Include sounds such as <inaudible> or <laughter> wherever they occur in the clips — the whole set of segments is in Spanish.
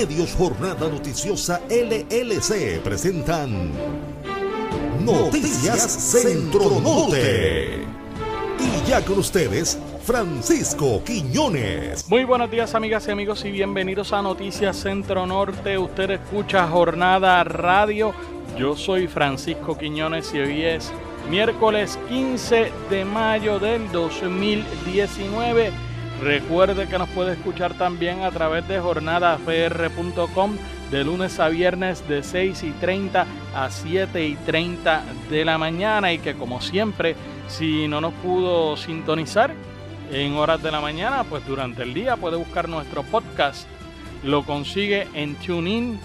Medios Jornada Noticiosa LLC presentan Noticias Centro Norte. Y ya con ustedes, Francisco Quiñones. Muy buenos días amigas y amigos y bienvenidos a Noticias Centro Norte. Usted escucha Jornada Radio. Yo soy Francisco Quiñones y hoy es miércoles 15 de mayo del 2019. Recuerde que nos puede escuchar también a través de jornadafr.com de lunes a viernes de 6 y 30 a 7 y 30 de la mañana y que como siempre, si no nos pudo sintonizar en horas de la mañana, pues durante el día puede buscar nuestro podcast. Lo consigue en TuneIn,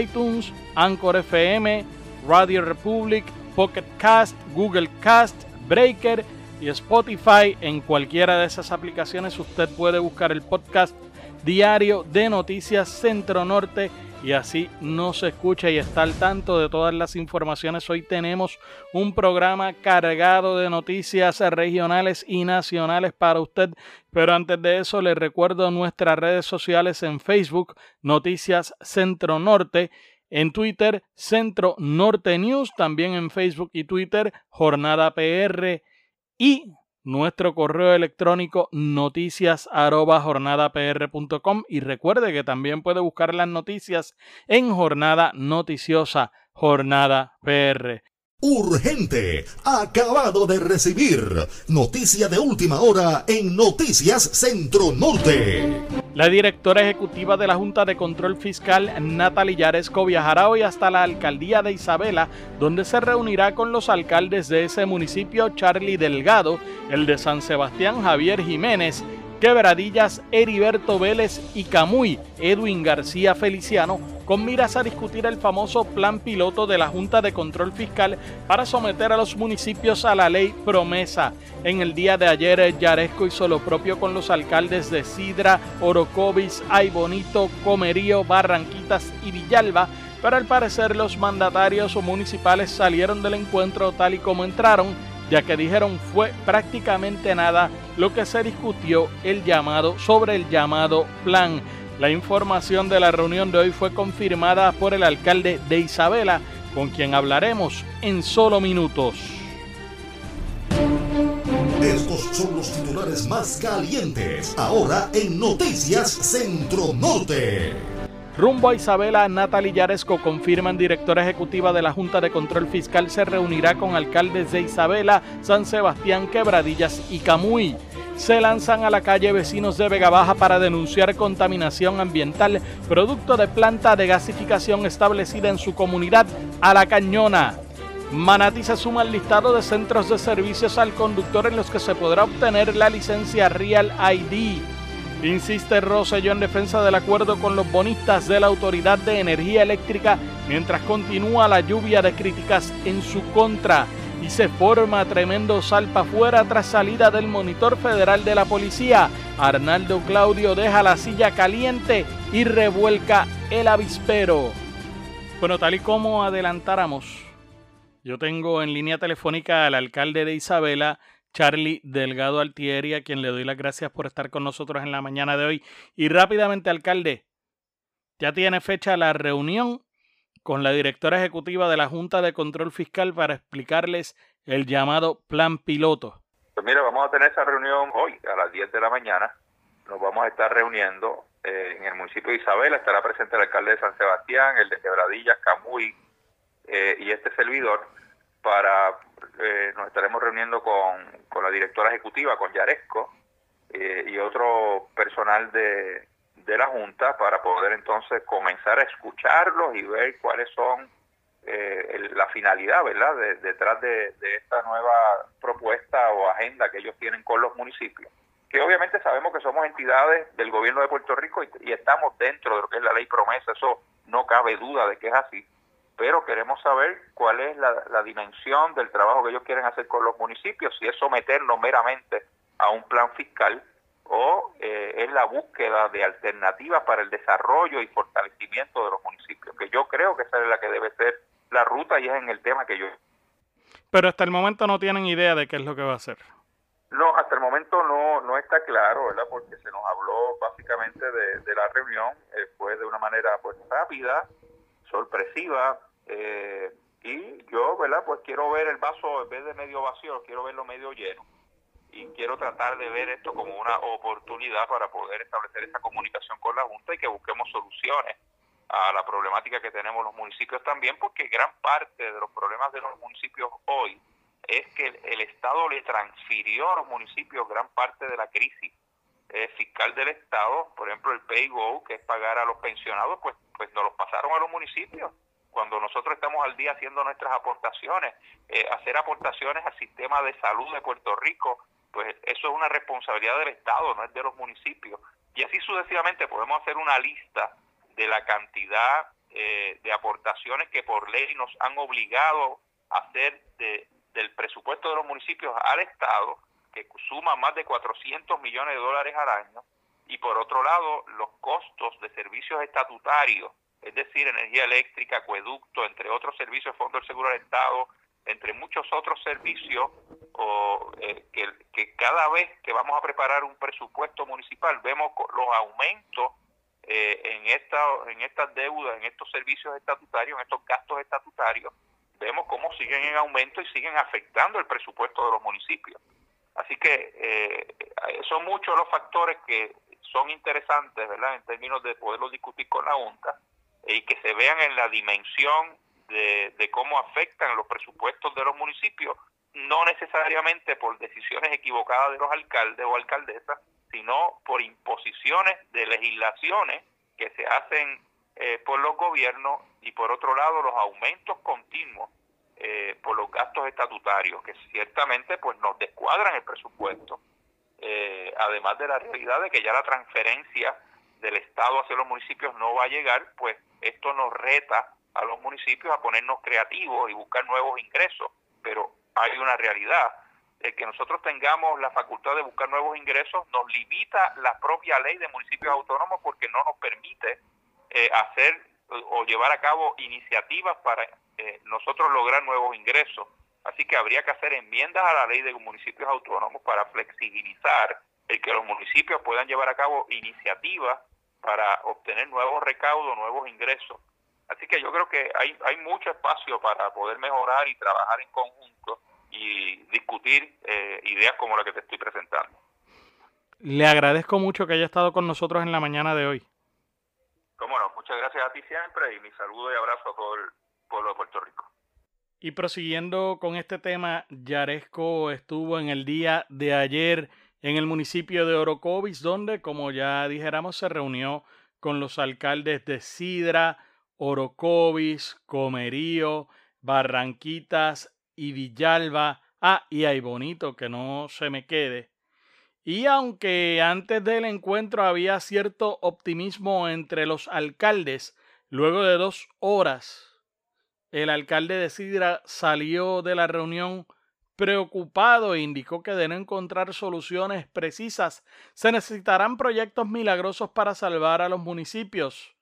iTunes, Anchor FM, Radio Republic, Pocket Cast, Google Cast, Breaker y Spotify. En cualquiera de esas aplicaciones usted puede buscar el podcast diario de Noticias Centro Norte y así nos escucha y está al tanto de todas las informaciones. Hoy tenemos un programa cargado de noticias regionales y nacionales para usted. Pero antes de eso, le recuerdo nuestras redes sociales en Facebook, Noticias Centro Norte. En Twitter, Centro Norte News, también en Facebook y Twitter, Jornada PR y nuestro correo electrónico noticias y recuerde que también puede buscar las noticias en Jornada Noticiosa Jornada PR. Urgente, acabado de recibir noticia de última hora en Noticias Centro Norte. La directora ejecutiva de la Junta de Control Fiscal, Natalie Yaresco, viajará hoy hasta la alcaldía de Isabela, donde se reunirá con los alcaldes de ese municipio, Charlie Delgado, el de San Sebastián, Javier Jiménez, Quebradillas, Heriberto Vélez y Camuy, Edwin García Feliciano, con miras a discutir el famoso plan piloto de la Junta de Control Fiscal para someter a los municipios a la ley promesa. En el día de ayer, Yaresco hizo lo propio con los alcaldes de Sidra, Orocovis, Aybonito, Comerío, Barranquitas y Villalba, pero al parecer los mandatarios municipales salieron del encuentro tal y como entraron ya que dijeron fue prácticamente nada lo que se discutió el llamado sobre el llamado plan. La información de la reunión de hoy fue confirmada por el alcalde de Isabela, con quien hablaremos en solo minutos. Estos son los titulares más calientes ahora en Noticias Centro Norte. Rumbo a Isabela, Natalie Yaresco, confirman directora ejecutiva de la Junta de Control Fiscal, se reunirá con alcaldes de Isabela, San Sebastián, Quebradillas y Camuy. Se lanzan a la calle vecinos de Vega Baja para denunciar contaminación ambiental, producto de planta de gasificación establecida en su comunidad, a la Cañona. Manati se suma al listado de centros de servicios al conductor en los que se podrá obtener la licencia Real ID. Insiste Rosselló en defensa del acuerdo con los bonistas de la Autoridad de Energía Eléctrica mientras continúa la lluvia de críticas en su contra y se forma tremendo salpa fuera tras salida del monitor federal de la policía. Arnaldo Claudio deja la silla caliente y revuelca el avispero. Bueno, tal y como adelantáramos, yo tengo en línea telefónica al alcalde de Isabela, Charlie Delgado Altieri, a quien le doy las gracias por estar con nosotros en la mañana de hoy. Y rápidamente, alcalde, ya tiene fecha la reunión con la directora ejecutiva de la Junta de Control Fiscal para explicarles el llamado plan piloto. Pues mira, vamos a tener esa reunión hoy a las 10 de la mañana. Nos vamos a estar reuniendo eh, en el municipio de Isabela. Estará presente el alcalde de San Sebastián, el de Quebradillas, Camuy eh, y este servidor para eh, nos estaremos reuniendo con, con, la directora ejecutiva, con Yaresco eh, y otro personal de, de la Junta para poder entonces comenzar a escucharlos y ver cuáles son eh, la finalidad, ¿verdad?, detrás de, de, esta nueva propuesta o agenda que ellos tienen con los municipios. Que obviamente sabemos que somos entidades del gobierno de Puerto Rico y estamos dentro de lo que es la ley promesa, eso no cabe duda de que es así pero queremos saber cuál es la, dimensión del trabajo que ellos quieren hacer con los municipios, si es someternos meramente a un plan fiscal o eh, es la búsqueda de alternativas para el desarrollo y fortalecimiento de los municipios, que yo creo que esa es la que debe ser la ruta y es en el tema que yo... Pero hasta el momento no tienen idea de qué es lo que va a hacer. No, hasta hasta el momento no, no está claro, ¿verdad? Porque se nos habló básicamente de, la reunión, eh, fue de una manera pues rápida, sorpresiva, eh, y yo, ¿verdad? Pues quiero ver el vaso en vez de medio vacío, quiero verlo medio lleno. Y quiero tratar de ver esto como una oportunidad para poder establecer esa comunicación con la Junta y que busquemos soluciones a la problemática que tenemos los municipios también, porque gran parte de los problemas de los municipios hoy es que el, Estado le transfirió a los municipios gran parte de la crisis eh, fiscal del Estado, por ejemplo el pay go, que es pagar a los pensionados, pues, pues nos los pasaron a los municipios. Cuando nosotros estamos al día haciendo nuestras aportaciones, eh, hacer aportaciones al sistema de salud de Puerto Rico, pues eso es una responsabilidad del Estado, no es de los municipios. Y así sucesivamente podemos hacer una lista de la cantidad eh, de aportaciones que por ley nos han obligado a hacer de, del presupuesto de los municipios al Estado, que suma más de 400 millones de dólares al año, y por otro lado los costos de servicios estatutarios, es decir, energía eléctrica, acueducto, entre otros servicios, Fondo del Seguro del Estado, entre muchos otros servicios, o, eh, que, cada vez que vamos a preparar un presupuesto municipal vemos los aumentos eh, en, esta, en estas deudas, en estos servicios estatutarios, en estos gastos estatutarios, vemos cómo siguen en aumento y siguen afectando el presupuesto de los municipios. Así que eh, son muchos los factores que son interesantes, ¿verdad?, en términos de poderlos discutir con la Junta y que se vean en la dimensión de, de cómo afectan los presupuestos de los municipios, no necesariamente por decisiones equivocadas de los alcaldes o alcaldesas, sino por imposiciones de legislaciones que se hacen eh, por los gobiernos y por otro lado los aumentos continuos eh, por los gastos estatutarios que ciertamente pues nos descuadran el presupuesto eh, además de la realidad de que ya la transferencia del Estado hacia los municipios no va a llegar pues esto nos reta a los municipios a ponernos creativos y buscar nuevos ingresos pero hay una realidad el que nosotros tengamos la facultad de buscar nuevos ingresos nos limita la propia ley de municipios autónomos porque no nos permite eh, hacer o llevar a cabo iniciativas para eh, nosotros lograr nuevos ingresos. Así que habría que hacer enmiendas a la ley de municipios autónomos para flexibilizar el que los municipios puedan llevar a cabo iniciativas para obtener nuevos recaudos, nuevos ingresos. Así que yo creo que hay, hay mucho espacio para poder mejorar y trabajar en conjunto y discutir eh, ideas como la que te estoy presentando. Le agradezco mucho que haya estado con nosotros en la mañana de hoy. Cómo no, muchas gracias a ti siempre y mi saludo y abrazo a todo el pueblo de Puerto Rico. Y prosiguiendo con este tema, Yaresco estuvo en el día de ayer en el municipio de Orocovis, donde, como ya dijéramos, se reunió con los alcaldes de Sidra, Orocovis, Comerío, Barranquitas y Villalba. Ah, y hay bonito que no se me quede, y aunque antes del encuentro había cierto optimismo entre los alcaldes, luego de dos horas, el alcalde de Sidra salió de la reunión preocupado e indicó que de no encontrar soluciones precisas, se necesitarán proyectos milagrosos para salvar a los municipios.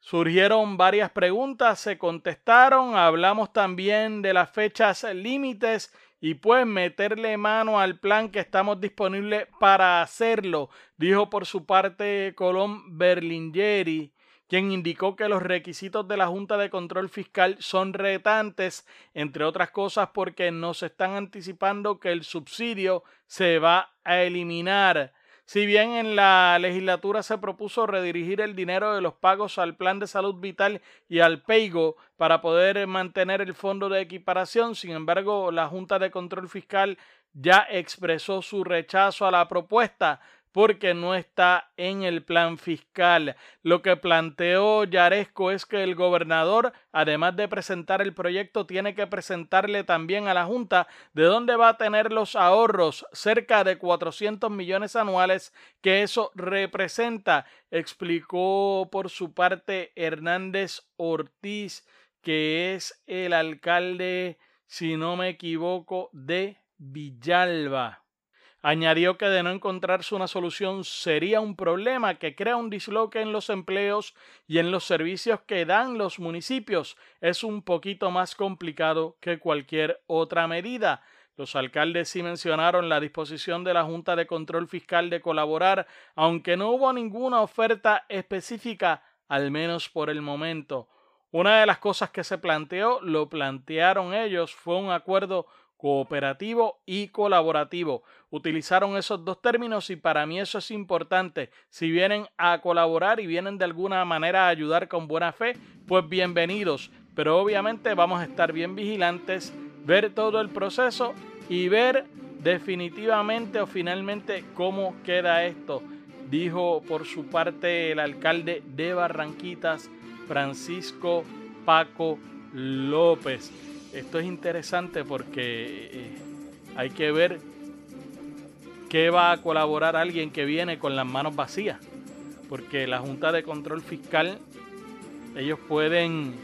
Surgieron varias preguntas, se contestaron, hablamos también de las fechas límites y pues meterle mano al plan que estamos disponibles para hacerlo, dijo por su parte Colón Berlingeri, quien indicó que los requisitos de la Junta de Control Fiscal son retantes, entre otras cosas porque nos están anticipando que el subsidio se va a eliminar. Si bien en la legislatura se propuso redirigir el dinero de los pagos al Plan de Salud Vital y al PEIGO para poder mantener el fondo de equiparación, sin embargo, la Junta de Control Fiscal ya expresó su rechazo a la propuesta, porque no está en el plan fiscal. Lo que planteó Yaresco es que el gobernador, además de presentar el proyecto, tiene que presentarle también a la Junta de dónde va a tener los ahorros, cerca de 400 millones anuales que eso representa, explicó por su parte Hernández Ortiz, que es el alcalde, si no me equivoco, de Villalba. Añadió que de no encontrarse una solución sería un problema que crea un disloque en los empleos y en los servicios que dan los municipios. Es un poquito más complicado que cualquier otra medida. Los alcaldes sí mencionaron la disposición de la Junta de Control Fiscal de colaborar, aunque no hubo ninguna oferta específica, al menos por el momento. Una de las cosas que se planteó, lo plantearon ellos, fue un acuerdo cooperativo y colaborativo. Utilizaron esos dos términos y para mí eso es importante. Si vienen a colaborar y vienen de alguna manera a ayudar con buena fe, pues bienvenidos. Pero obviamente vamos a estar bien vigilantes, ver todo el proceso y ver definitivamente o finalmente cómo queda esto. Dijo por su parte el alcalde de Barranquitas, Francisco Paco López. Esto es interesante porque eh, hay que ver qué va a colaborar alguien que viene con las manos vacías. Porque la Junta de Control Fiscal, ellos pueden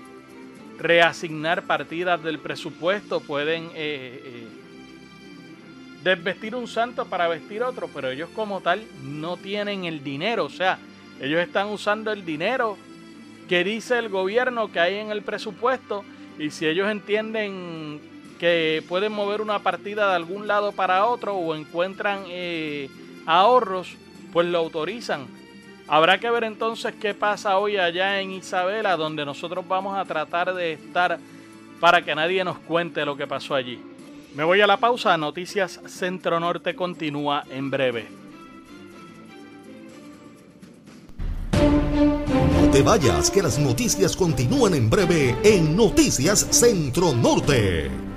reasignar partidas del presupuesto, pueden eh, eh, desvestir un santo para vestir otro, pero ellos como tal no tienen el dinero. O sea, ellos están usando el dinero que dice el gobierno que hay en el presupuesto y si ellos entienden que pueden mover una partida de algún lado para otro o encuentran eh, ahorros, pues lo autorizan. Habrá que ver entonces qué pasa hoy allá en Isabela, donde nosotros vamos a tratar de estar para que nadie nos cuente lo que pasó allí. Me voy a la pausa, Noticias Centro Norte continúa en breve. Te vayas, que las noticias continúan en breve en Noticias Centro Norte.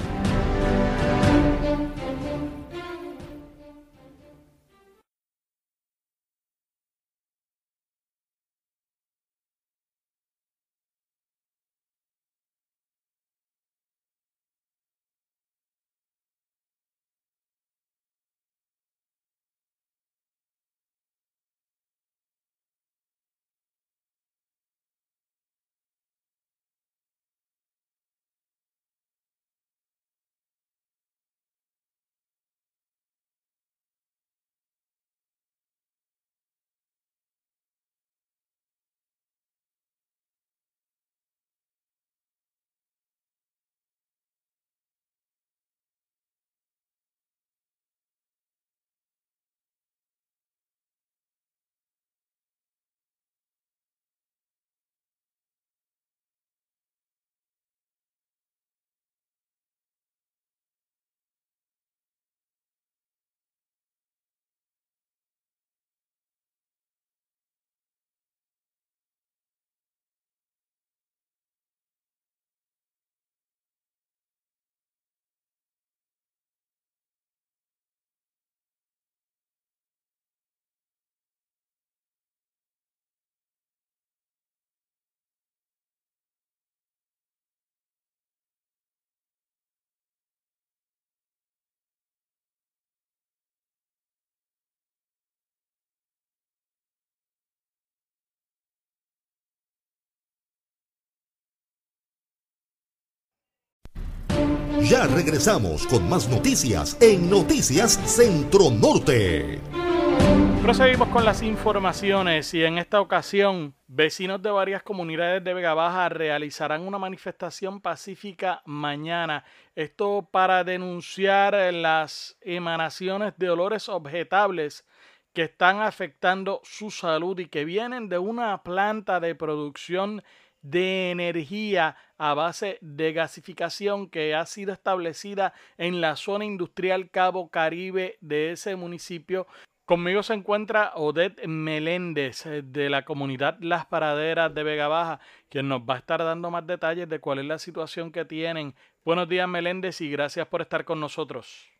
Ya regresamos con más noticias en Noticias Centro Norte. Proseguimos con las informaciones y en esta ocasión vecinos de varias comunidades de Vega Baja realizarán una manifestación pacífica mañana. Esto para denunciar las emanaciones de olores objetables que están afectando su salud y que vienen de una planta de producción energía a base de gasificación que ha sido establecida en la zona industrial Cabo Caribe de ese municipio. Conmigo se encuentra Odette Meléndez eh, de la comunidad Las Paraderas de Vega Baja, quien nos va a estar dando más detalles de cuál es la situación que tienen. Buenos días Meléndez y gracias por estar con nosotros.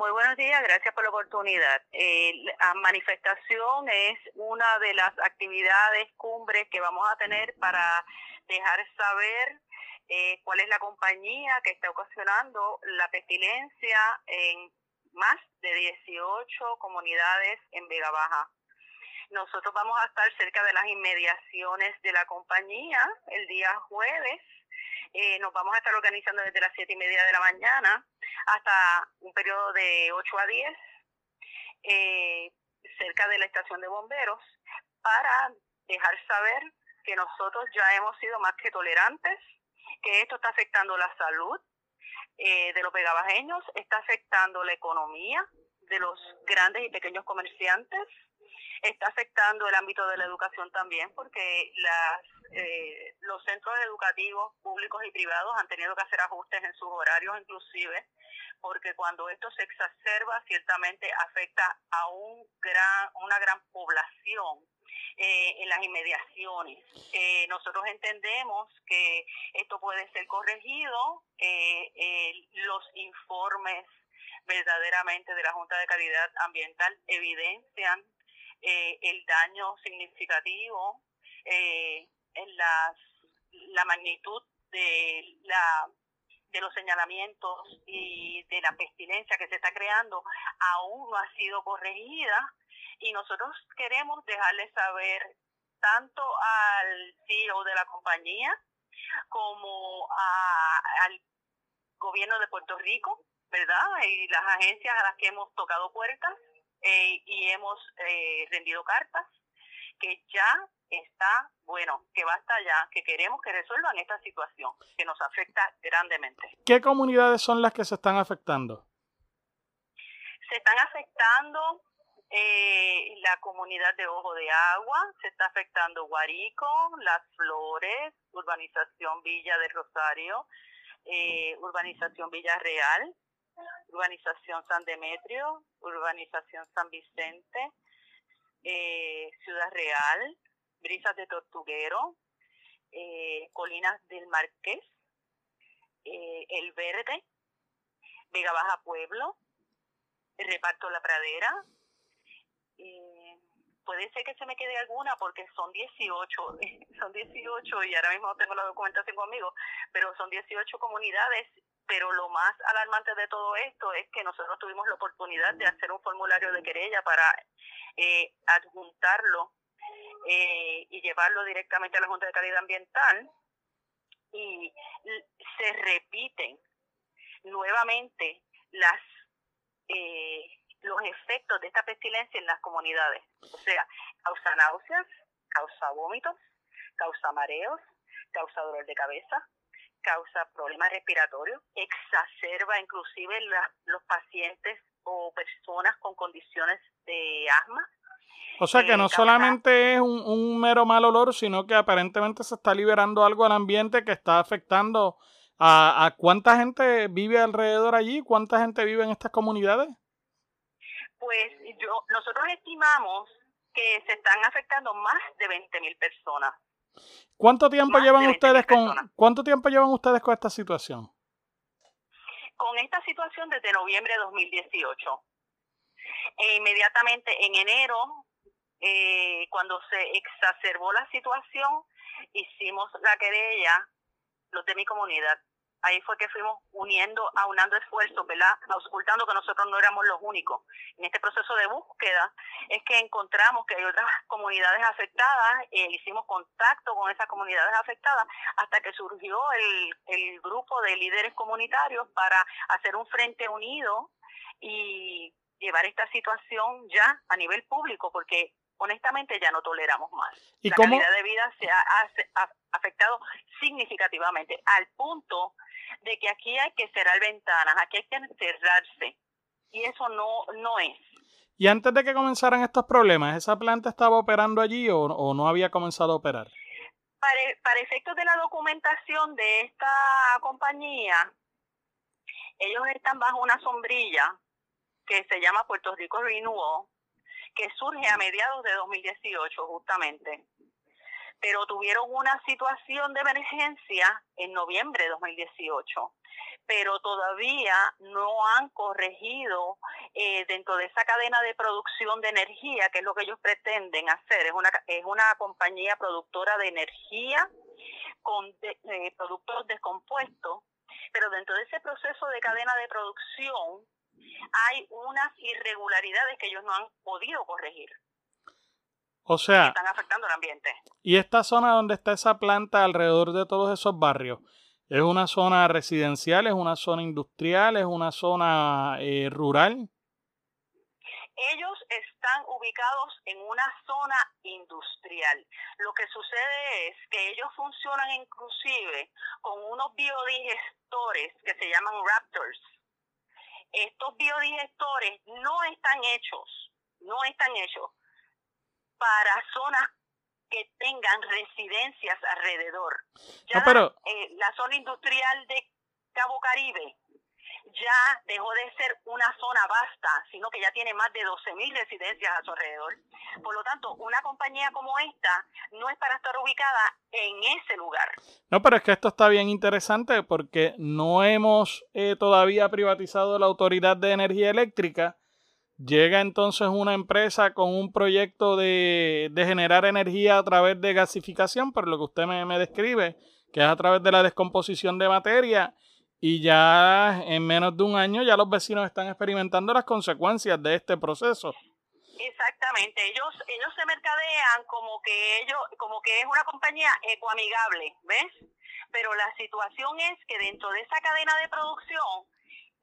Muy buenos días, gracias por la oportunidad. la manifestación es una de las actividades cumbres que vamos a tener para dejar saber eh, cuál es la compañía que está ocasionando la pestilencia en más de 18 comunidades en Vega Baja. Nosotros vamos a estar cerca de las inmediaciones de la compañía el día jueves eh, nos vamos a estar organizando desde las siete y media de la mañana hasta un periodo de 8 a 10 eh, cerca de la estación de bomberos para dejar saber que nosotros ya hemos sido más que tolerantes, que esto está afectando la salud eh, de los vegabajeños, está afectando la economía de los grandes y pequeños comerciantes, está afectando el ámbito de la educación también, porque las, eh, los centros educativos públicos y privados han tenido que hacer ajustes en sus horarios inclusive, porque cuando esto se exacerba, ciertamente afecta a un gran, una gran población eh, en las inmediaciones. Eh, nosotros entendemos que esto puede ser corregido, eh, los informes verdaderamente de la Junta de Calidad Ambiental evidencian el daño significativo en las, la magnitud de la de los señalamientos y de la pestilencia que se está creando aún no ha sido corregida y nosotros queremos dejarle saber tanto al CEO de la compañía como al gobierno de Puerto Rico, ¿verdad? Y las agencias a las que hemos tocado puertas eh, y hemos eh, rendido cartas, que ya está, bueno, que basta ya, que queremos que resuelvan esta situación que nos afecta grandemente. ¿Qué comunidades son las que se están afectando? Se están afectando eh, la comunidad de Ojo de Agua, se está afectando Guarico, Las Flores, Urbanización Villa de Rosario, eh, Urbanización Villa Real, Urbanización San Demetrio, Urbanización San Vicente, eh, Ciudad Real, Brisas de Tortuguero, eh, Colinas del Marqués, El Verde, Vega Baja Pueblo, Reparto La Pradera, eh, puede ser que se me quede alguna porque son 18, <laughs> son 18 y ahora mismo tengo la documentación conmigo, pero son 18 comunidades, pero lo más alarmante de todo esto es que nosotros tuvimos la oportunidad de hacer un formulario de querella para eh, adjuntarlo eh, y llevarlo directamente a la Junta de Calidad Ambiental y se repiten nuevamente las eh, los efectos de esta pestilencia en las comunidades. O sea, causa náuseas, causa vómitos, causa mareos, causa dolor de cabeza, causa problemas respiratorios, exacerba inclusive los pacientes o personas con condiciones de asma. O sea que no solamente es un, un, mero mal olor, sino que aparentemente se está liberando algo al ambiente que está afectando a, a cuánta gente vive alrededor allí, cuánta gente vive en estas comunidades pues yo, nosotros estimamos que se están afectando más de 20 mil personas. ¿Cuánto tiempo llevan ustedes con cuánto tiempo llevan ustedes con esta situación? Con esta situación desde noviembre de 2018. E inmediatamente en enero, eh, cuando se exacerbó la situación, hicimos la querella, los de mi comunidad, ahí fue que fuimos uniendo, aunando esfuerzos, ¿verdad? Ocultando que nosotros no éramos los únicos. En este proceso de búsqueda es que encontramos que hay otras <laughs> comunidades afectadas, e hicimos contacto con esas comunidades afectadas hasta que surgió el grupo de líderes comunitarios para hacer un frente unido y llevar esta situación ya a nivel público, porque honestamente ya no toleramos más. la calidad de vida se ha, afectado significativamente al punto de que aquí hay que cerrar ventanas, aquí hay que encerrarse y eso no, no es. Y antes de que comenzaran estos problemas, ¿esa planta estaba operando allí o, no había comenzado a operar? Para, para efectos de la documentación de esta compañía, ellos están bajo una sombrilla que se llama Puerto Rico Renewal, que surge a mediados de 2018 justamente. Pero tuvieron una situación de emergencia en noviembre de 2018 pero todavía no han corregido eh, dentro de esa cadena de producción de energía, que es lo que ellos pretenden hacer. Es una, es una compañía productora de energía con eh, productos descompuestos, pero dentro de ese proceso de cadena de producción hay unas irregularidades que ellos no han podido corregir. O sea, están afectando el ambiente. ¿Y esta zona donde está esa planta alrededor de todos esos barrios? ¿Es una zona residencial, es una zona industrial, es una zona eh, rural? Ellos están ubicados en una zona industrial. Lo que sucede es que ellos funcionan inclusive con unos biodigestores que se llaman Raptors. Estos biodigestores no están hechos, no están hechos para zonas que tengan residencias alrededor. Ya pero... eh, la zona industrial de Cabo Caribe ya dejó de ser una zona vasta, sino que ya tiene más de 12.000 residencias a su alrededor. Por lo tanto, una compañía como esta no es para estar ubicada en ese lugar. No, pero es que esto está bien interesante porque no hemos eh, todavía privatizado la Autoridad de Energía Eléctrica. Llega entonces una empresa con un proyecto de, de generar energía a través de gasificación, por lo que usted me, me describe, que es a través de la descomposición de materia y ya en menos de un año ya los vecinos están experimentando las consecuencias de este proceso. Exactamente, ellos ellos se mercadean como que ellos como que es una compañía ecoamigable, ¿ves? Pero la situación es que dentro de esa cadena de producción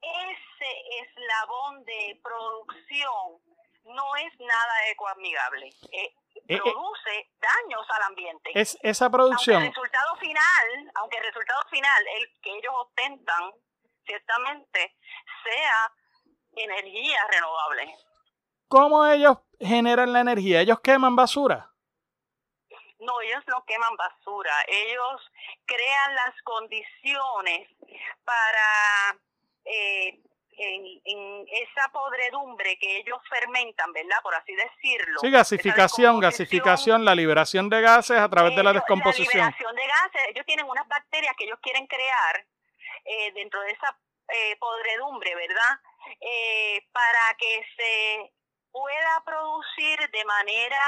ese eslabón de producción no es nada ecoamigable. Eh, eh, eh, produce daños al ambiente. Es esa producción. Aunque el resultado final, aunque el resultado final, el que ellos ostentan, ciertamente, sea energía renovable. ¿Cómo ellos generan la energía? ¿Ellos queman basura? No, ellos no queman basura. Ellos crean las condiciones para eh, en, esa podredumbre que ellos fermentan, ¿verdad? Por así decirlo. Sí, gasificación, gasificación, la liberación de gases a través de la descomposición. La liberación de gases, ellos tienen unas bacterias que ellos quieren crear eh, dentro de esa eh, podredumbre, ¿verdad? Eh, para que se pueda producir de manera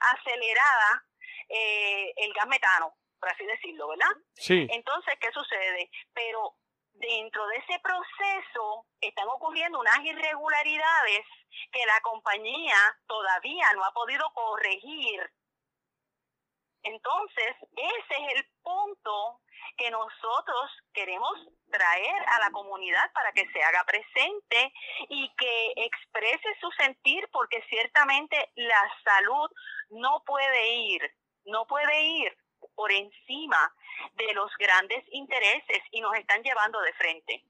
acelerada el gas metano, por así decirlo, ¿verdad? Sí. Entonces, ¿qué sucede? Pero dentro de ese proceso están ocurriendo unas irregularidades que la compañía todavía no ha podido corregir. Entonces, ese es el punto que nosotros queremos traer a la comunidad para que se haga presente y que exprese su sentir, porque ciertamente la salud no puede ir, no puede ir por encima de los grandes intereses y nos están llevando de frente.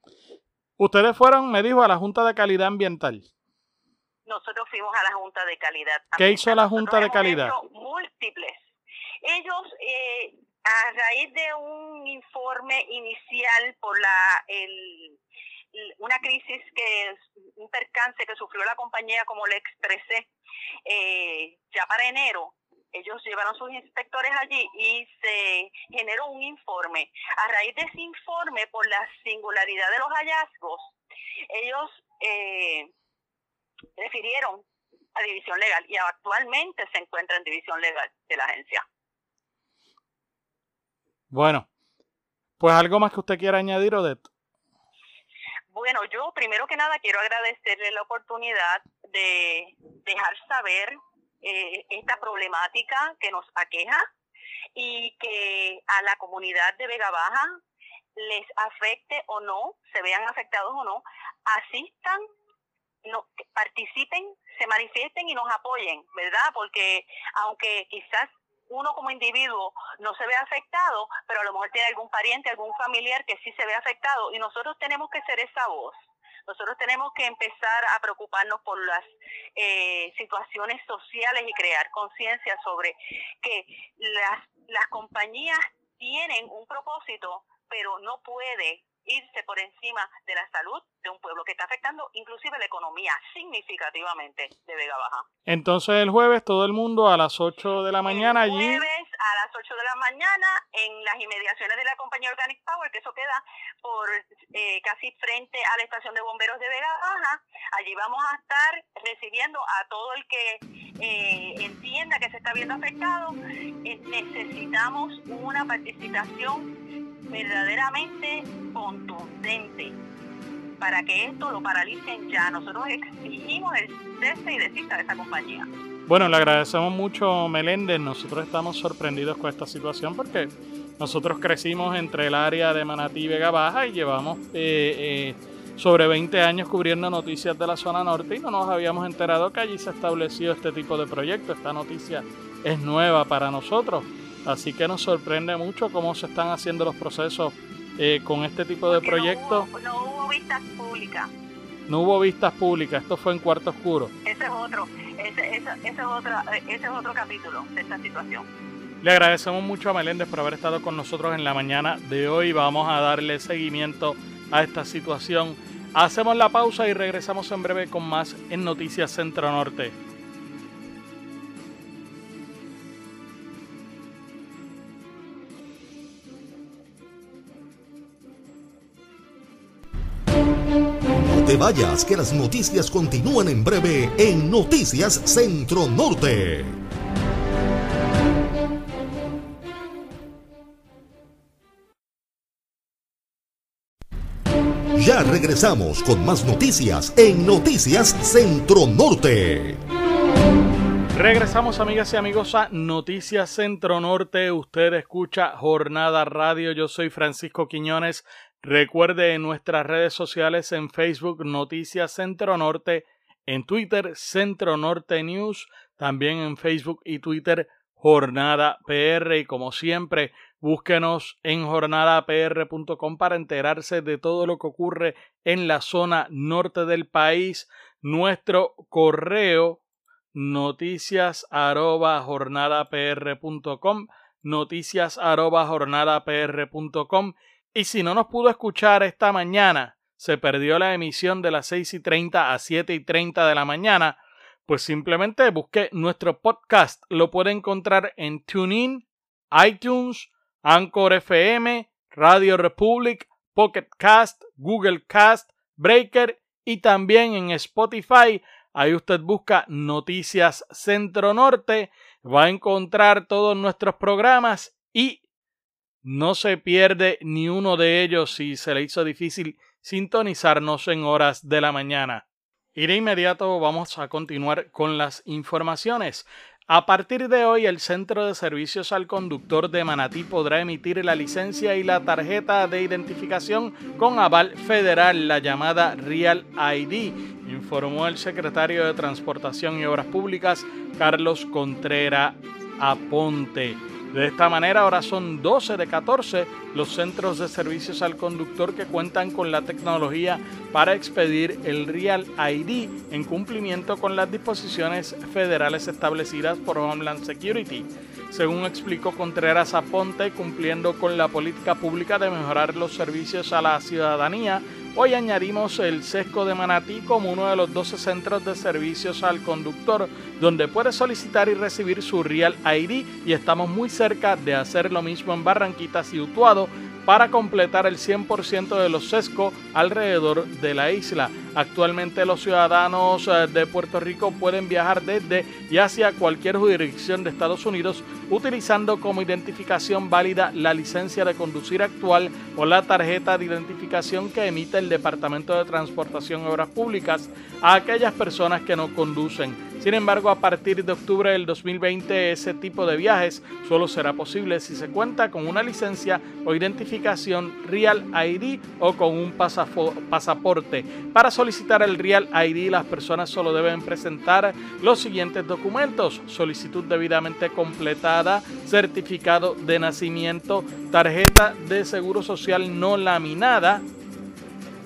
Ustedes fueron, me dijo, a la Junta de Calidad Ambiental. Nosotros fuimos a la Junta de Calidad. ¿Qué hizo la Junta de Calidad? múltiples. Ellos, eh, a raíz de un informe inicial por la el, una crisis que un percance que sufrió la compañía, como le expresé, eh, ya para enero, ellos llevaron sus inspectores allí y se generó un informe. A raíz de ese informe, por la singularidad de los hallazgos, ellos eh, refirieron a división legal y actualmente se encuentra en división legal de la agencia. Bueno, pues algo más que usted quiera añadir, Odette. Bueno, yo primero que nada quiero agradecerle la oportunidad de dejar saber eh, esta problemática que nos aqueja y que a la comunidad de Vega Baja les afecte o no, se vean afectados o no, asistan, no, participen, se manifiesten y nos apoyen, ¿verdad? Porque aunque quizás uno como individuo no se ve afectado, pero a lo mejor tiene algún pariente, algún familiar que sí se ve afectado y nosotros tenemos que ser esa voz. Nosotros tenemos que empezar a preocuparnos por las eh, situaciones sociales y crear conciencia sobre que las, las compañías tienen un propósito, pero no puede irse por encima de la salud de un pueblo que está afectando inclusive la economía significativamente de Vega Baja. Entonces el jueves todo el mundo a las 8 de la mañana el allí. jueves a las 8 de la mañana en las inmediaciones de la compañía Organic Power, que eso queda por eh, casi frente a la estación de bomberos de Vega Baja. Allí vamos a estar recibiendo a todo el que eh, entienda que se está viendo afectado. Eh, necesitamos una participación verdaderamente contundente para que esto lo paralicen ya. Nosotros exigimos el cese y desista de esta compañía. Bueno, le agradecemos mucho, Meléndez. Nosotros estamos sorprendidos con esta situación porque nosotros crecimos entre el área de Manatí y Vega Baja y llevamos eh, eh, sobre 20 años cubriendo noticias de la zona norte y no nos habíamos enterado que allí se ha establecido este tipo de proyecto. Esta noticia es nueva para nosotros, así que nos sorprende mucho cómo se están haciendo los procesos eh, con este tipo de proyectos. No hubo, vistas públicas. No hubo vistas públicas, esto fue en cuarto oscuro. Ese es otro, ese, ese, ese, es, otro, ese es otro capítulo de esta situación. Le agradecemos mucho a Meléndez por haber estado con nosotros en la mañana de hoy. Vamos a darle seguimiento a esta situación. Hacemos la pausa y regresamos en breve con más en Noticias Centro Norte. Vayas, que las noticias continúan en breve en Noticias Centro Norte. Ya regresamos con más noticias en Noticias Centro Norte. Regresamos amigas y amigos a Noticias Centro Norte. Usted escucha Jornada Radio. Yo soy Francisco Quiñones. Recuerde en nuestras redes sociales en Facebook Noticias Centro Norte, en Twitter Centro Norte News, también en Facebook y Twitter Jornada PR y como siempre búsquenos en jornadapr.com para enterarse de todo lo que ocurre en la zona norte del país. Nuestro correo noticias arroba jornadapr.com noticias arroba jornadapr.com y si no nos pudo escuchar esta mañana se perdió la emisión de las 6 y 30 a 7 y 30 de la mañana pues simplemente busque nuestro podcast. Lo puede encontrar en TuneIn, iTunes, Anchor FM, Radio Republic, Pocket Cast, Google Cast, Breaker y también en Spotify. Ahí usted busca Noticias Centro Norte, va a encontrar todos nuestros programas y no se pierde ni uno de ellos si se le hizo difícil sintonizarnos en horas de la mañana. Y de inmediato vamos a continuar con las informaciones. A partir de hoy, el Centro de Servicios al Conductor de Manatí podrá emitir la licencia y la tarjeta de identificación con aval federal, la llamada Real ID, informó el secretario de Transportación y Obras Públicas, Carlos Contreras Aponte. De esta manera, ahora son 12 de 14 los centros de servicios al conductor que cuentan con la tecnología para expedir el Real ID en cumplimiento con las disposiciones federales establecidas por Homeland Security. Según explicó Contreras Aponte, cumpliendo con la política pública de mejorar los servicios a la ciudadanía, Hoy añadimos el Sesco de Manatí como uno de los 12 centros de servicios al conductor donde puede solicitar y recibir su Real ID y estamos muy cerca de hacer lo mismo en Barranquitas y Utuado para completar el 100% de los sesco alrededor de la isla. Actualmente los ciudadanos eh, de Puerto Rico pueden viajar desde y hacia cualquier jurisdicción de Estados Unidos utilizando como identificación válida la licencia de conducir actual o la tarjeta de identificación que emite el Departamento de Transportación y Obras Públicas a aquellas personas que no conducen. Sin embargo, a partir de octubre del 2020 ese tipo de viajes solo será posible si se cuenta con una licencia o identificación Real ID o con un pasaporte. Para solicitar el Real ID las personas solo deben presentar los siguientes documentos. Solicitud debidamente completada, certificado de nacimiento, tarjeta de seguro social no laminada,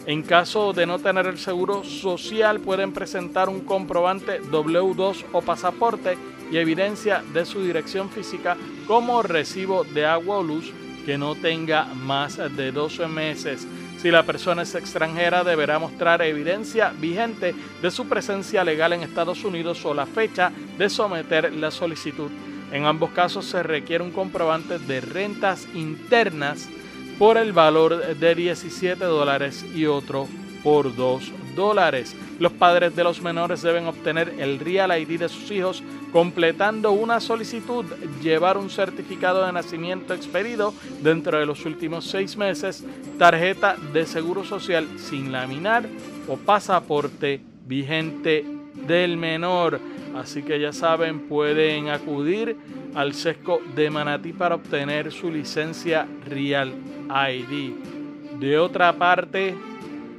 en caso de no tener el seguro social, pueden presentar un comprobante W2 o pasaporte y evidencia de su dirección física como recibo de agua o luz que no tenga más de 12 meses. Si la persona es extranjera, deberá mostrar evidencia vigente de su presencia legal en Estados Unidos o la fecha de someter la solicitud. En ambos casos se requiere un comprobante de rentas internas por el valor de 17 dólares y otro por 2 dólares. Los padres de los menores deben obtener el Real ID de sus hijos completando una solicitud, llevar un certificado de nacimiento expedido dentro de los últimos seis meses, tarjeta de seguro social sin laminar o pasaporte vigente del menor. Así que ya saben, pueden acudir al sesco de Manatí para obtener su licencia Real ID. De otra parte,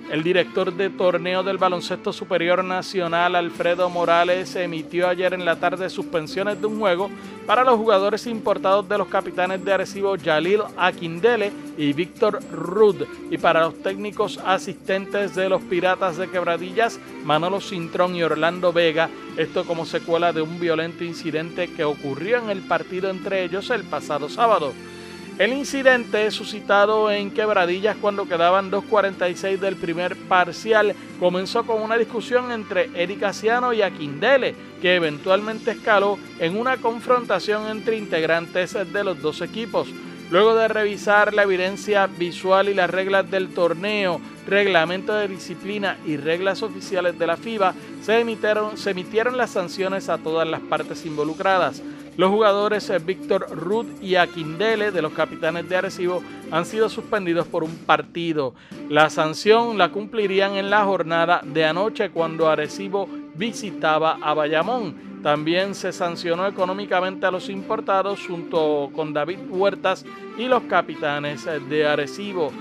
El director de torneo del Baloncesto Superior Nacional, Alfredo Morales, emitió ayer en la tarde suspensiones de un juego para los jugadores importados de los capitanes de Arecibo Yalil Aquindele y Víctor Rud y para los técnicos asistentes de los Piratas de Quebradillas, Manolo Cintrón y Orlando Vega, esto como secuela de un violento incidente que ocurrió en el partido entre ellos el pasado sábado. El incidente suscitado en Quebradillas cuando quedaban 2.46 del primer parcial comenzó con una discusión entre Eric Asiano y Aquindele, que eventualmente escaló en una confrontación entre integrantes de los dos equipos. Luego de revisar la evidencia visual y las reglas del torneo, reglamento de disciplina y reglas oficiales de la FIBA, se emitieron, se emitieron las sanciones a todas las partes involucradas. Los jugadores eh, Víctor Ruth y Aquindele de los Capitanes de Arecibo han sido suspendidos por un partido. La sanción la cumplirían en la jornada de anoche cuando Arecibo visitaba a Bayamón. También se sancionó económicamente a los importados junto con David Huertas y los capitanes eh, de Arecibo.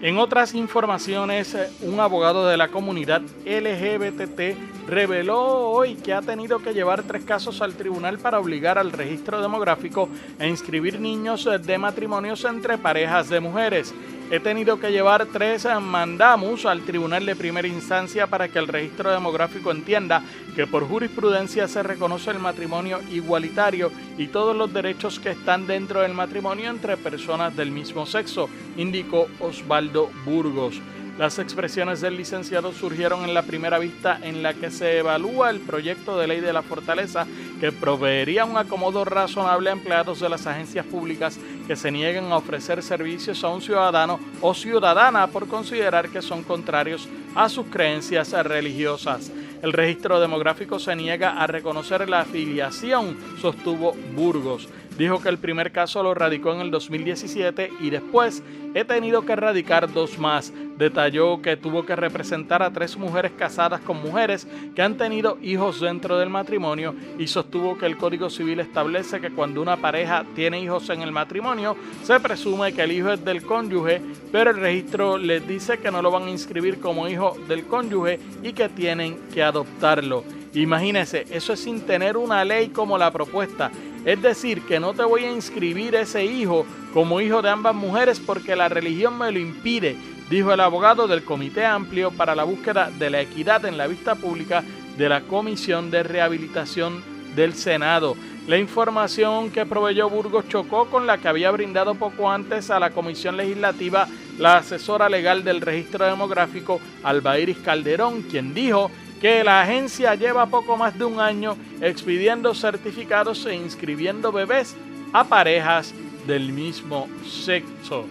En otras informaciones, un abogado de la comunidad LGBT reveló hoy que ha tenido que llevar tres casos al tribunal para obligar al registro demográfico a inscribir niños de matrimonios entre parejas de mujeres. He tenido que llevar tres mandamus al tribunal de primera instancia para que el registro demográfico entienda que por jurisprudencia se reconoce el matrimonio igualitario y todos los derechos que están dentro del matrimonio entre personas del mismo sexo, indicó Osvaldo Burgos. Las expresiones del licenciado surgieron en la primera vista en la que se evalúa el proyecto de ley de la fortaleza que proveería un acomodo razonable a empleados de las agencias públicas que se nieguen a ofrecer servicios a un ciudadano o ciudadana por considerar que son contrarios a sus creencias religiosas. El registro demográfico se niega a reconocer la afiliación, sostuvo Burgos. Dijo que el primer caso lo radicó en el 2017 y después he tenido que radicar dos más. Detalló que tuvo que representar a tres mujeres casadas con mujeres que han tenido hijos dentro del matrimonio y sostuvo que el Código Civil establece que cuando una pareja tiene hijos en el matrimonio se presume que el hijo es del cónyuge, pero el registro les dice que no lo van a inscribir como hijo del cónyuge y que tienen que adoptarlo. Imagínense, eso es sin tener una ley como la propuesta. Es decir, que no te voy a inscribir ese hijo como hijo de ambas mujeres porque la religión me lo impide, dijo el abogado del Comité Amplio para la Búsqueda de la Equidad en la Vista Pública de la Comisión de Rehabilitación del Senado. La información que proveyó Burgos chocó con la que había brindado poco antes a la Comisión Legislativa la asesora legal del registro demográfico, Albairis Calderón, quien dijo que la agencia lleva poco más de un año expidiendo certificados e inscribiendo bebés a parejas del mismo sexo.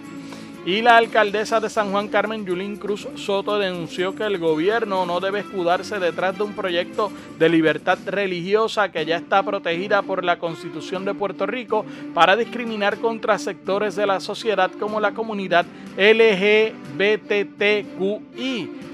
Y la alcaldesa de San Juan Carmen Yulín Cruz Soto denunció que el gobierno no debe escudarse detrás de un proyecto de libertad religiosa que ya está protegida por la Constitución de Puerto Rico para discriminar contra sectores de la sociedad como la comunidad LGBTQI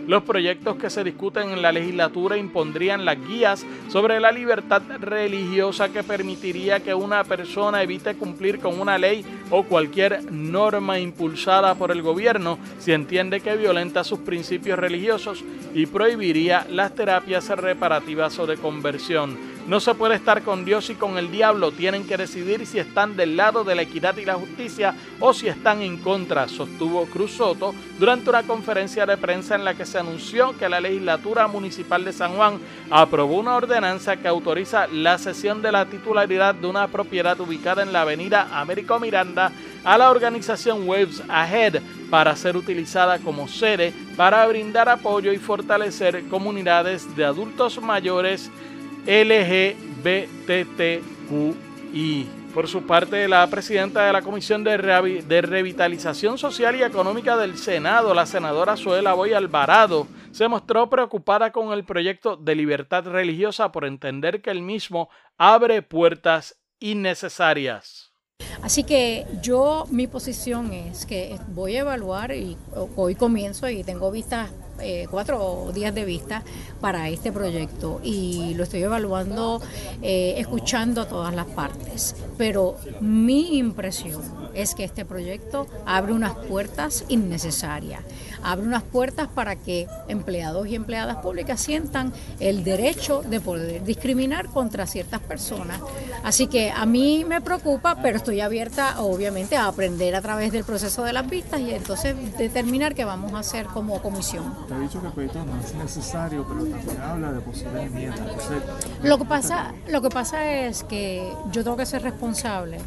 los proyectos que se discuten en la legislatura impondrían las guías sobre la libertad religiosa que permitiría que una persona evite cumplir con una ley o cualquier norma impulsada por el gobierno si entiende que violenta sus principios religiosos y prohibiría las terapias reparativas o de conversión. No se puede estar con Dios y con el diablo. Tienen que decidir si están del lado de la equidad y la justicia o si están en contra, sostuvo Cruz Soto durante una conferencia de prensa en la que se anunció que la legislatura municipal de San Juan aprobó una ordenanza que autoriza la cesión de la titularidad de una propiedad ubicada en la avenida Américo Miranda a la organización Waves Ahead para ser utilizada como sede para brindar apoyo y fortalecer comunidades de adultos mayores LGBTQI. Por su parte, la presidenta de la Comisión de, Revitalización Social y Económica del Senado, la senadora Suela Boy Alvarado, se mostró preocupada con el proyecto de libertad religiosa por entender que el mismo abre puertas innecesarias. Así que yo, mi posición es que voy a evaluar y hoy comienzo y tengo vistas eh, cuatro días de vista para este proyecto y lo estoy evaluando, eh, escuchando a todas las partes. Pero mi impresión es que este proyecto abre unas puertas innecesarias. Abre unas puertas para que empleados y empleadas públicas sientan el derecho de poder discriminar contra ciertas personas. Así que a mí me preocupa, pero estoy abierta obviamente a aprender a través del proceso de las vistas y entonces determinar qué vamos a hacer como comisión. Te ha dicho que el proyecto no es necesario, pero también habla de posibles enmiendas. lo que pasa, lo que pasa es que yo tengo que ser responsable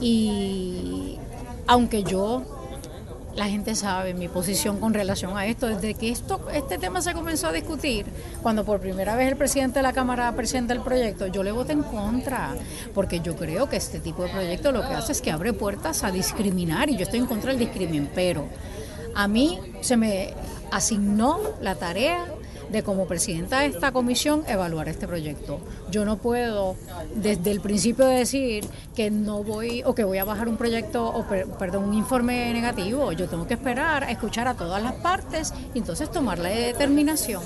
y aunque yo la gente sabe mi posición con relación a esto. Desde que esto, este tema se comenzó a discutir, cuando por primera vez el presidente de la Cámara presenta el proyecto, yo le voté en contra, porque yo creo que este tipo de proyecto lo que hace es que abre puertas a discriminar y yo estoy en contra del discrimen, pero a mí se me asignó la tarea de como presidenta de esta comisión evaluar este proyecto. Yo no puedo desde el principio decir que no voy o que voy a bajar un proyecto o perdón, un informe negativo. Yo tengo que esperar escuchar a todas las partes y entonces tomar la determinación.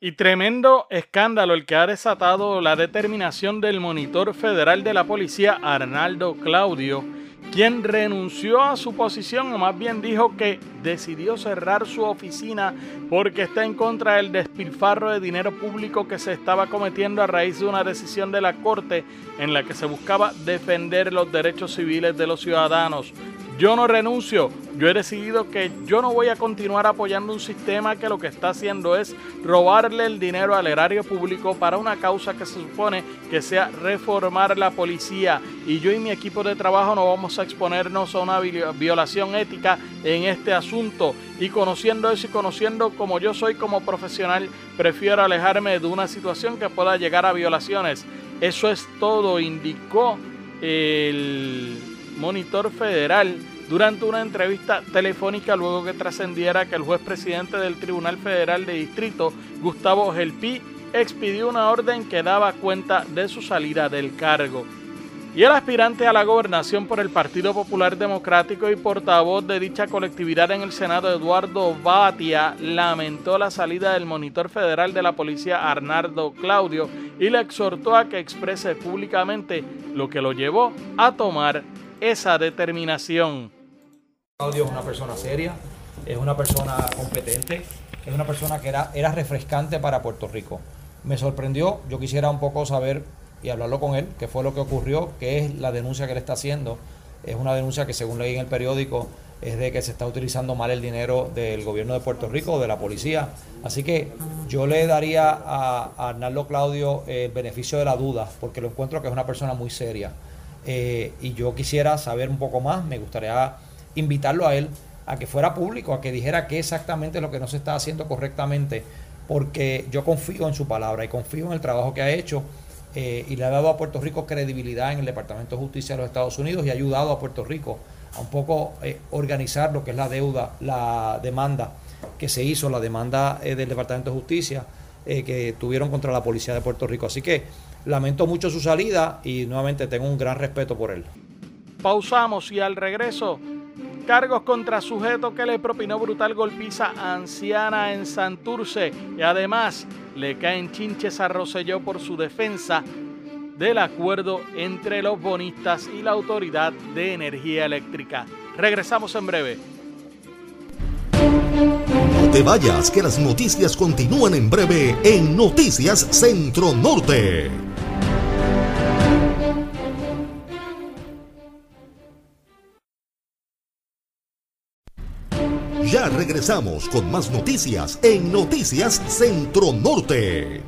Y tremendo escándalo el que ha desatado la determinación del monitor federal de la policía Arnaldo Claudio quien renunció a su posición o más bien dijo que decidió cerrar su oficina porque está en contra del despilfarro de dinero público que se estaba cometiendo a raíz de una decisión de la Corte en la que se buscaba defender los derechos civiles de los ciudadanos. Yo no renuncio, yo he decidido que yo no voy a continuar apoyando un sistema que lo que está haciendo es robarle el dinero al erario público para una causa que se supone que sea reformar la policía. Y yo y mi equipo de trabajo no vamos a exponernos a una violación ética en este asunto. Y conociendo eso y conociendo como yo soy como profesional, prefiero alejarme de una situación que pueda llegar a violaciones. Eso es todo, indicó el monitor federal durante una entrevista telefónica luego que trascendiera que el juez presidente del Tribunal Federal de Distrito, Gustavo Gelpi, expidió una orden que daba cuenta de su salida del cargo. Y el aspirante a la gobernación por el Partido Popular Democrático y portavoz de dicha colectividad en el Senado, Eduardo Batia, lamentó la salida del monitor federal de la policía, Arnaldo Claudio, y le exhortó a que exprese públicamente lo que lo llevó a tomar esa determinación. Claudio es una persona seria, es una persona competente, es una persona que era, era refrescante para Puerto Rico. Me sorprendió, yo quisiera un poco saber y hablarlo con él, qué fue lo que ocurrió, qué es la denuncia que él está haciendo. Es una denuncia que según leí en el periódico es de que se está utilizando mal el dinero del gobierno de Puerto Rico o de la policía. Así que yo le daría a, a Arnaldo Claudio el beneficio de la duda, porque lo encuentro que es una persona muy seria. Eh, y yo quisiera saber un poco más, me gustaría invitarlo a él a que fuera público, a que dijera qué exactamente es lo que no se está haciendo correctamente, porque yo confío en su palabra y confío en el trabajo que ha hecho eh, y le ha dado a Puerto Rico credibilidad en el Departamento de Justicia de los Estados Unidos y ha ayudado a Puerto Rico a un poco eh, organizar lo que es la deuda, la demanda que se hizo, la demanda del Departamento de Justicia que tuvieron contra la Policía de Puerto Rico. Así que Lamento mucho su salida y nuevamente tengo un gran respeto por él. Pausamos y al regreso, cargos contra sujeto que le propinó brutal golpiza a anciana en Santurce y además le caen chinches a Rosselló por su defensa del acuerdo entre los bonistas y la Autoridad de Energía Eléctrica. Regresamos en breve. No te vayas, que las noticias continúan en breve en Noticias Centro Norte. Ya regresamos con más noticias en Noticias Centro Norte.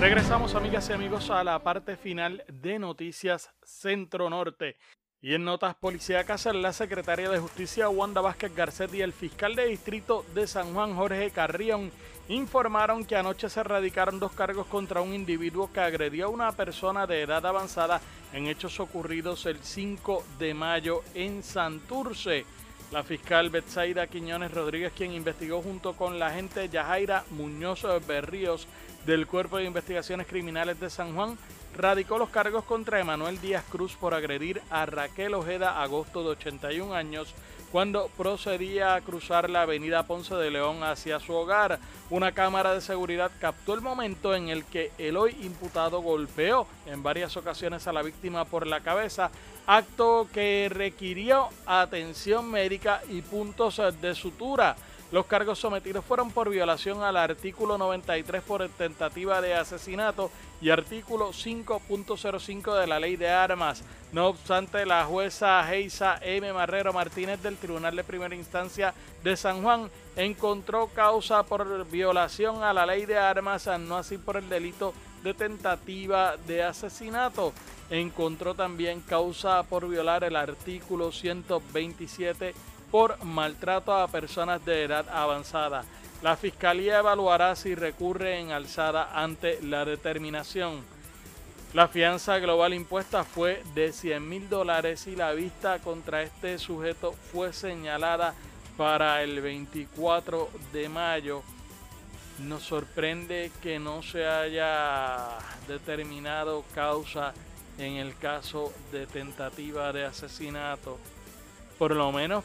Regresamos amigas y amigos a la parte final de Noticias Centro Norte. Y en notas policíacas, la secretaria de Justicia Wanda Vázquez Garcet y el fiscal de distrito de San Juan Jorge Carrión informaron que anoche se radicaron dos cargos contra un individuo que agredió a una persona de edad avanzada en hechos ocurridos el 5 de mayo en Santurce. La fiscal Betsaida Quiñones Rodríguez, quien investigó junto con la agente Yajaira Muñoz Berríos del Cuerpo de Investigaciones Criminales de San Juan, radicó los cargos contra Emanuel Díaz Cruz por agredir a Raquel Ojeda Agosto de 81 años cuando procedía a cruzar la avenida Ponce de León hacia su hogar. Una cámara de seguridad captó el momento en el que el hoy imputado golpeó en varias ocasiones a la víctima por la cabeza acto que requirió atención médica y puntos de sutura. Los cargos sometidos fueron por violación al artículo 93 por tentativa de asesinato y artículo 5.05 de la ley de armas. No obstante, la jueza Geisa M. Marrero Martínez del Tribunal de Primera Instancia de San Juan encontró causa por violación a la ley de armas, no así por el delito de tentativa de asesinato. Encontró también causa por violar el artículo 127 por maltrato a personas de edad avanzada. La Fiscalía evaluará si recurre en alzada ante la determinación. La fianza global impuesta fue de 100 mil dólares y la vista contra este sujeto fue señalada para el 24 de mayo. Nos sorprende que no se haya determinado causa en el caso de tentativa de asesinato. Por lo menos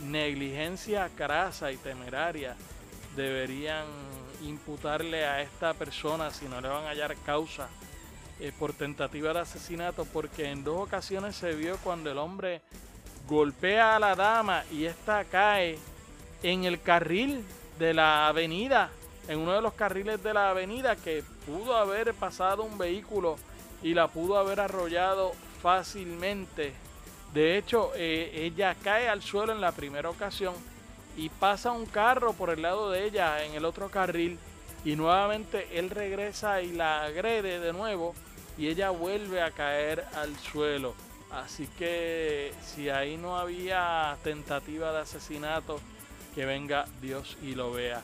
negligencia crasa y temeraria deberían imputarle a esta persona si no le van a hallar causa eh, por tentativa de asesinato porque en dos ocasiones se vio cuando el hombre golpea a la dama y esta cae en el carril de la avenida en uno de los carriles de la avenida que pudo haber pasado un vehículo y la pudo haber arrollado fácilmente de hecho, eh, ella cae al suelo en la primera ocasión y pasa un carro por el lado de ella en el otro carril y nuevamente él regresa y la agrede de nuevo y ella vuelve a caer al suelo. Así que si ahí no había tentativa de asesinato, que venga Dios y lo vea.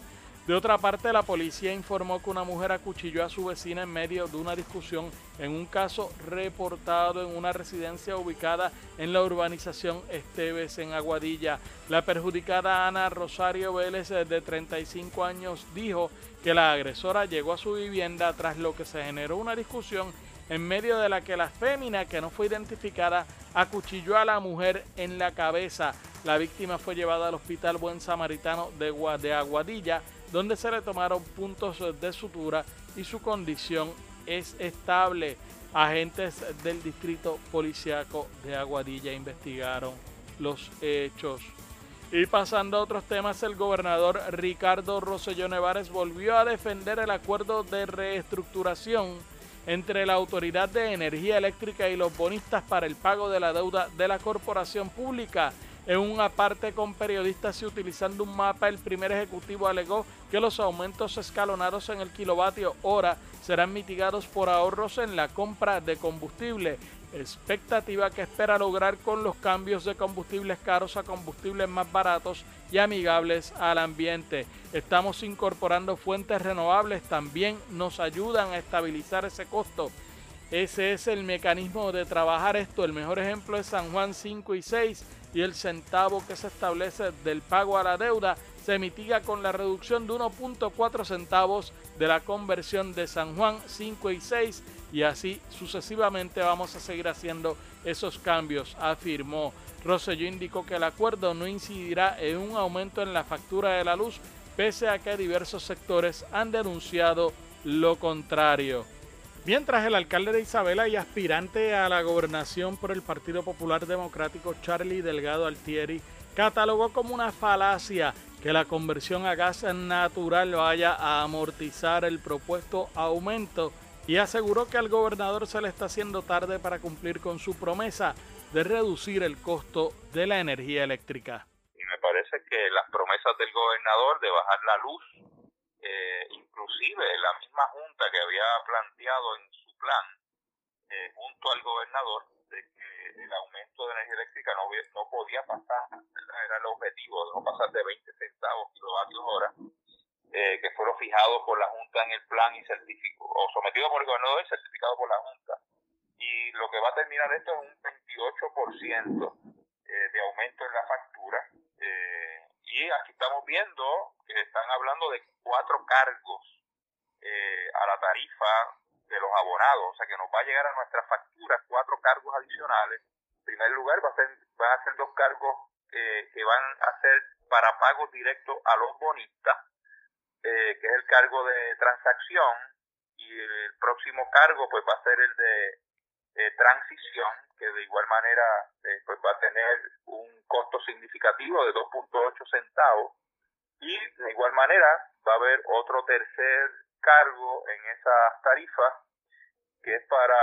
De otra parte, la policía informó que una mujer acuchilló a su vecina en medio de una discusión en un caso reportado en una residencia ubicada en la urbanización Esteves en Aguadilla. La perjudicada Ana Rosario Vélez, de 35 años, dijo que la agresora llegó a su vivienda tras lo que se generó una discusión en medio de la que la fémina, que no fue identificada, acuchilló a la mujer en la cabeza. La víctima fue llevada al Hospital Buen Samaritano de, Aguadilla donde se le tomaron puntos de sutura y su condición es estable. Agentes del distrito policiaco de Aguadilla investigaron los hechos. Y pasando a otros temas, el gobernador Ricardo Rosselló Nevares volvió a defender el acuerdo de reestructuración entre la Autoridad de Energía Eléctrica y los bonistas para el pago de la deuda de la corporación pública. En un aparte con periodistas y utilizando un mapa, el primer ejecutivo alegó que los aumentos escalonados en el kilovatio hora serán mitigados por ahorros en la compra de combustible, expectativa que espera lograr con los cambios de combustibles caros a combustibles más baratos y amigables al ambiente. Estamos incorporando fuentes renovables, también nos ayudan a estabilizar ese costo. Ese es el mecanismo de trabajar esto. El mejor ejemplo es San Juan 5 y 6 y el centavo que se establece del pago a la deuda se mitiga con la reducción de 1.4 centavos de la conversión de San Juan 5 y 6 y así sucesivamente vamos a seguir haciendo esos cambios, afirmó. Rosselló indicó que el acuerdo no incidirá en un aumento en la factura de la luz, pese a que diversos sectores han denunciado lo contrario. Mientras el alcalde de Isabela y aspirante a la gobernación por el Partido Popular Democrático, Charlie Delgado Altieri, catalogó como una falacia que la conversión a gas natural vaya a amortizar el propuesto aumento y aseguró que al gobernador se le está haciendo tarde para cumplir con su promesa de reducir el costo de la energía eléctrica. Y me parece que las promesas del gobernador de bajar la luz eh, inclusive la misma junta que había planteado en su plan eh, junto al gobernador el aumento de energía eléctrica no, no podía pasar, era el objetivo, de no pasar de 20 centavos kilovatios hora, eh, que fue lo fijado por la Junta en el plan y certificado, o sometido por el gobernador y certificado por la Junta. Y lo que va a terminar esto es un 28% eh, de aumento en la factura. Eh, y aquí estamos viendo que están hablando de cuatro cargos eh, a la tarifa de los abonados, o sea que nos va a llegar a nuestra factura cuatro cargos adicionales. En primer lugar, va a ser, van a ser dos cargos que van a ser para pagos directos a los bonistas, eh, que es el cargo de transacción, y el próximo cargo pues va a ser el de eh, transición que de igual manera eh, pues va a tener un costo significativo de 2.8 centavos y de igual manera va a haber otro tercer cargo en esas tarifas que es para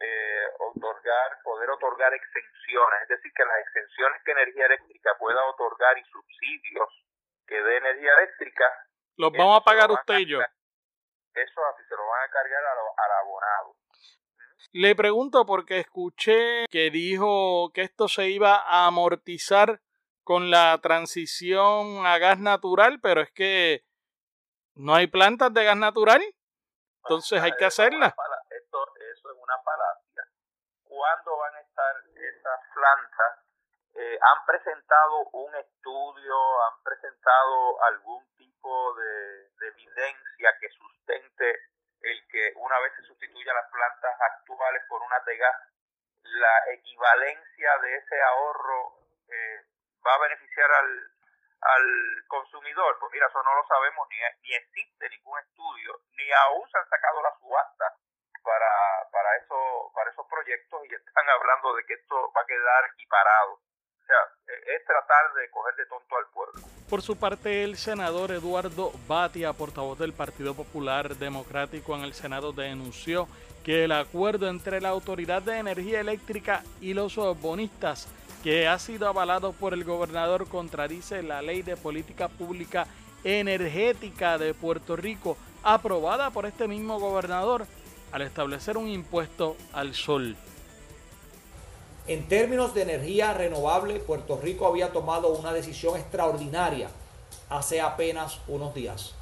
eh, otorgar, poder otorgar exenciones, es decir, que las exenciones que energía eléctrica pueda otorgar y subsidios que dé energía eléctrica. Los vamos a pagar usted y yo. Eso así se lo van a cargar al abonado. Le pregunto porque escuché que dijo que esto se iba a amortizar con la transición a gas natural, pero es que no hay plantas de gas natural, entonces hay que hacerlas. Esto, eso es una falacia. ¿Cuándo van a estar esas plantas? Eh, ¿Han presentado un estudio, han presentado algún tipo de, de evidencia que sustente el que una vez se sustituya las plantas actuales por unas de gas, la equivalencia de ese ahorro eh, va a beneficiar al, al consumidor? Pues mira, eso no lo sabemos, ni, ni existe ningún estudio, ni aún se han sacado la subasta para, para, eso, para esos proyectos y están <laughs> hablando de que esto va a quedar equiparado sea, e, es tratar de coger de tonto al pueblo. Por su parte, el senador Eduardo Batia, portavoz del Partido Popular Democrático en el Senado, denunció que el acuerdo entre la Autoridad de Energía Eléctrica y los bonistas, que ha sido avalado por el gobernador, contradice la ley de política pública energética de Puerto Rico, aprobada por este mismo gobernador, al establecer un impuesto al sol. En términos de energía renovable, Puerto Rico había tomado una decisión extraordinaria hace apenas unos días.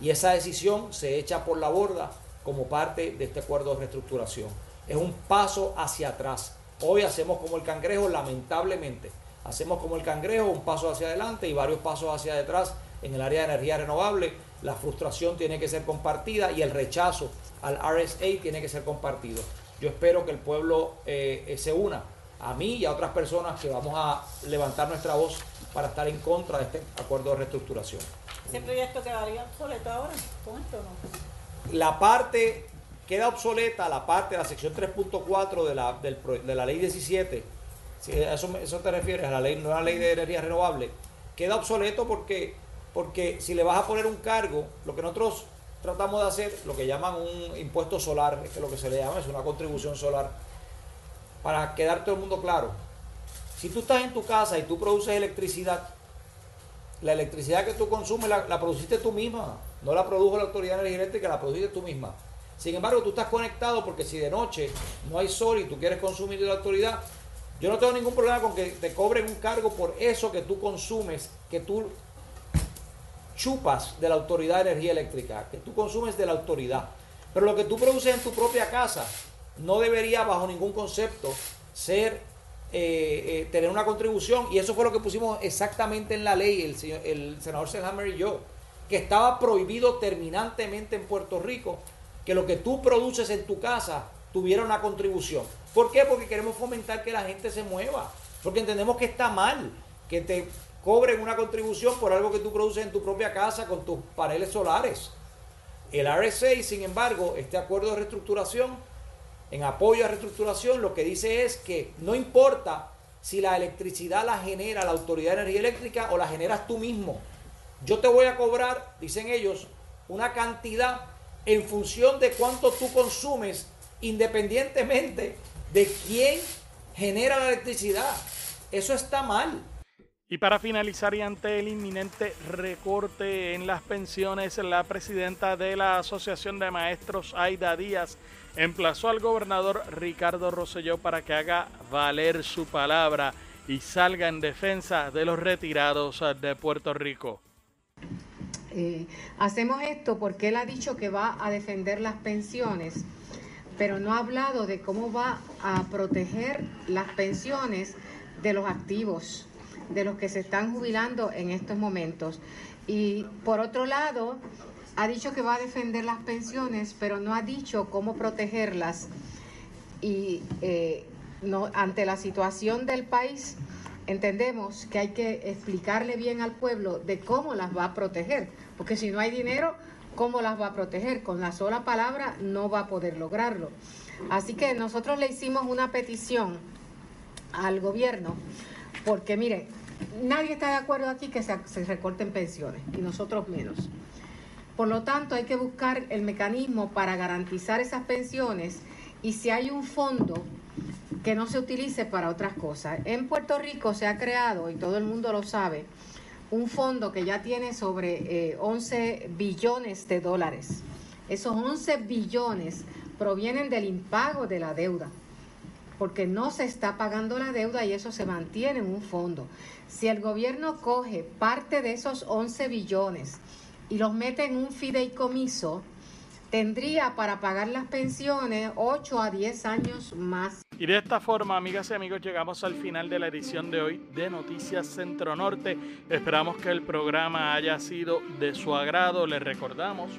Y esa decisión se echa por la borda como parte de este acuerdo de reestructuración. Es un paso hacia atrás. Hoy hacemos como el cangrejo, lamentablemente. Hacemos como el cangrejo, un paso hacia adelante y varios pasos hacia detrás en el área de energía renovable. La frustración tiene que ser compartida y el rechazo al RSA tiene que ser compartido. Yo espero que el pueblo eh, se una a mí y a otras personas que vamos a levantar nuestra voz para estar en contra de este acuerdo de reestructuración. ¿Ese proyecto quedaría obsoleto ahora con esto no? La parte queda obsoleta, la parte la sección 3.4 de la, de la ley 17, si eso, eso te refieres, a la ley, no a la ley de energía renovable, queda obsoleto porque, porque si le vas a poner un cargo, lo que nosotros tratamos de hacer, lo que llaman un impuesto solar, es lo que se le llama es una contribución solar, para quedar todo el mundo claro. Si tú estás en tu casa y tú produces electricidad, la electricidad que tú consumes la, produciste tú misma, no la produjo la Autoridad Eléctrica, la produciste tú misma. Sin embargo, tú estás conectado porque si de noche no hay sol y tú quieres consumir de la autoridad, yo no tengo ningún problema con que te cobren un cargo por eso que tú consumes, que tú chupas de la Autoridad de Energía Eléctrica, que tú consumes de la autoridad. Pero lo que tú produces en tu propia casa, no debería bajo ningún concepto ser eh, eh, tener una contribución y eso fue lo que pusimos exactamente en la ley el, señor, el senador Selhammer y yo que estaba prohibido terminantemente en Puerto Rico que lo que tú produces en tu casa tuviera una contribución. ¿Por qué? Porque queremos fomentar que la gente se mueva. Porque entendemos que está mal que te cobren una contribución por algo que tú produces en tu propia casa con tus paneles solares. El RSA, sin embargo, este acuerdo de reestructuración en apoyo a reestructuración, lo que dice es que no importa si la electricidad la genera la Autoridad de Energía Eléctrica o la generas tú mismo. Yo te voy a cobrar, dicen ellos, una cantidad en función de cuánto tú consumes, independientemente de quién genera la electricidad. Eso está mal. Y para finalizar y ante el inminente recorte en las pensiones, la presidenta de la Asociación de Maestros, Aida Díaz, emplazó al gobernador Ricardo Rosselló para que haga valer su palabra y salga en defensa de los retirados de Puerto Rico. Eh, hacemos esto porque él ha dicho que va a defender las pensiones, pero no ha hablado de cómo va a proteger las pensiones de los activos, de los que se están jubilando en estos momentos. Y por otro lado, ha dicho que va a defender las pensiones, pero no ha dicho cómo protegerlas. Y eh, no, ante la situación del país, entendemos que hay que explicarle bien al pueblo de cómo las va a proteger, porque si no hay dinero, ¿cómo las va a proteger? Con la sola palabra no va a poder lograrlo. Así que nosotros le hicimos una petición al gobierno, porque mire, nadie está de acuerdo aquí que se, recorten pensiones, y nosotros menos. Por lo tanto, hay que buscar el mecanismo para garantizar esas pensiones y si hay un fondo que no se utilice para otras cosas. En Puerto Rico se ha creado, y todo el mundo lo sabe, un fondo que ya tiene sobre 11 eh, billones de dólares. Esos 11 billones provienen del impago de la deuda, porque no se está pagando la deuda y eso se mantiene en un fondo. Si el gobierno coge parte de esos 11 billones y los mete en un fideicomiso, tendría para pagar las pensiones 8 a 10 años más. Y de esta forma, amigas y amigos, llegamos al final de la edición de hoy de Noticias Centro Norte. Esperamos que el programa haya sido de su agrado. Les recordamos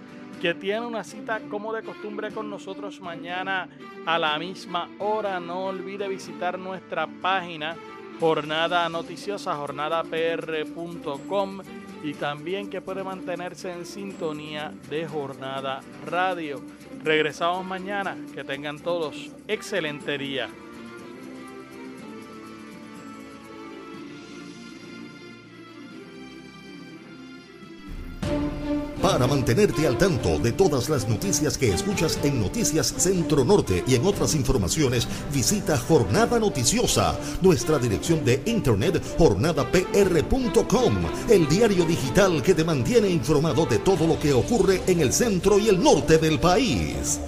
que tiene una cita como de costumbre con nosotros mañana a la misma hora. No olvide visitar nuestra página jornada noticiosa, jornadapr.com y también que puede mantenerse en sintonía de Jornada Radio. Regresamos mañana. Que tengan todos excelente día. Para mantenerte al tanto de todas las noticias que escuchas en Noticias Centro Norte y en otras informaciones, visita Jornada Noticiosa, nuestra dirección de internet jornadapr.com, el diario digital que te mantiene informado de todo lo que ocurre en el centro y el norte del país.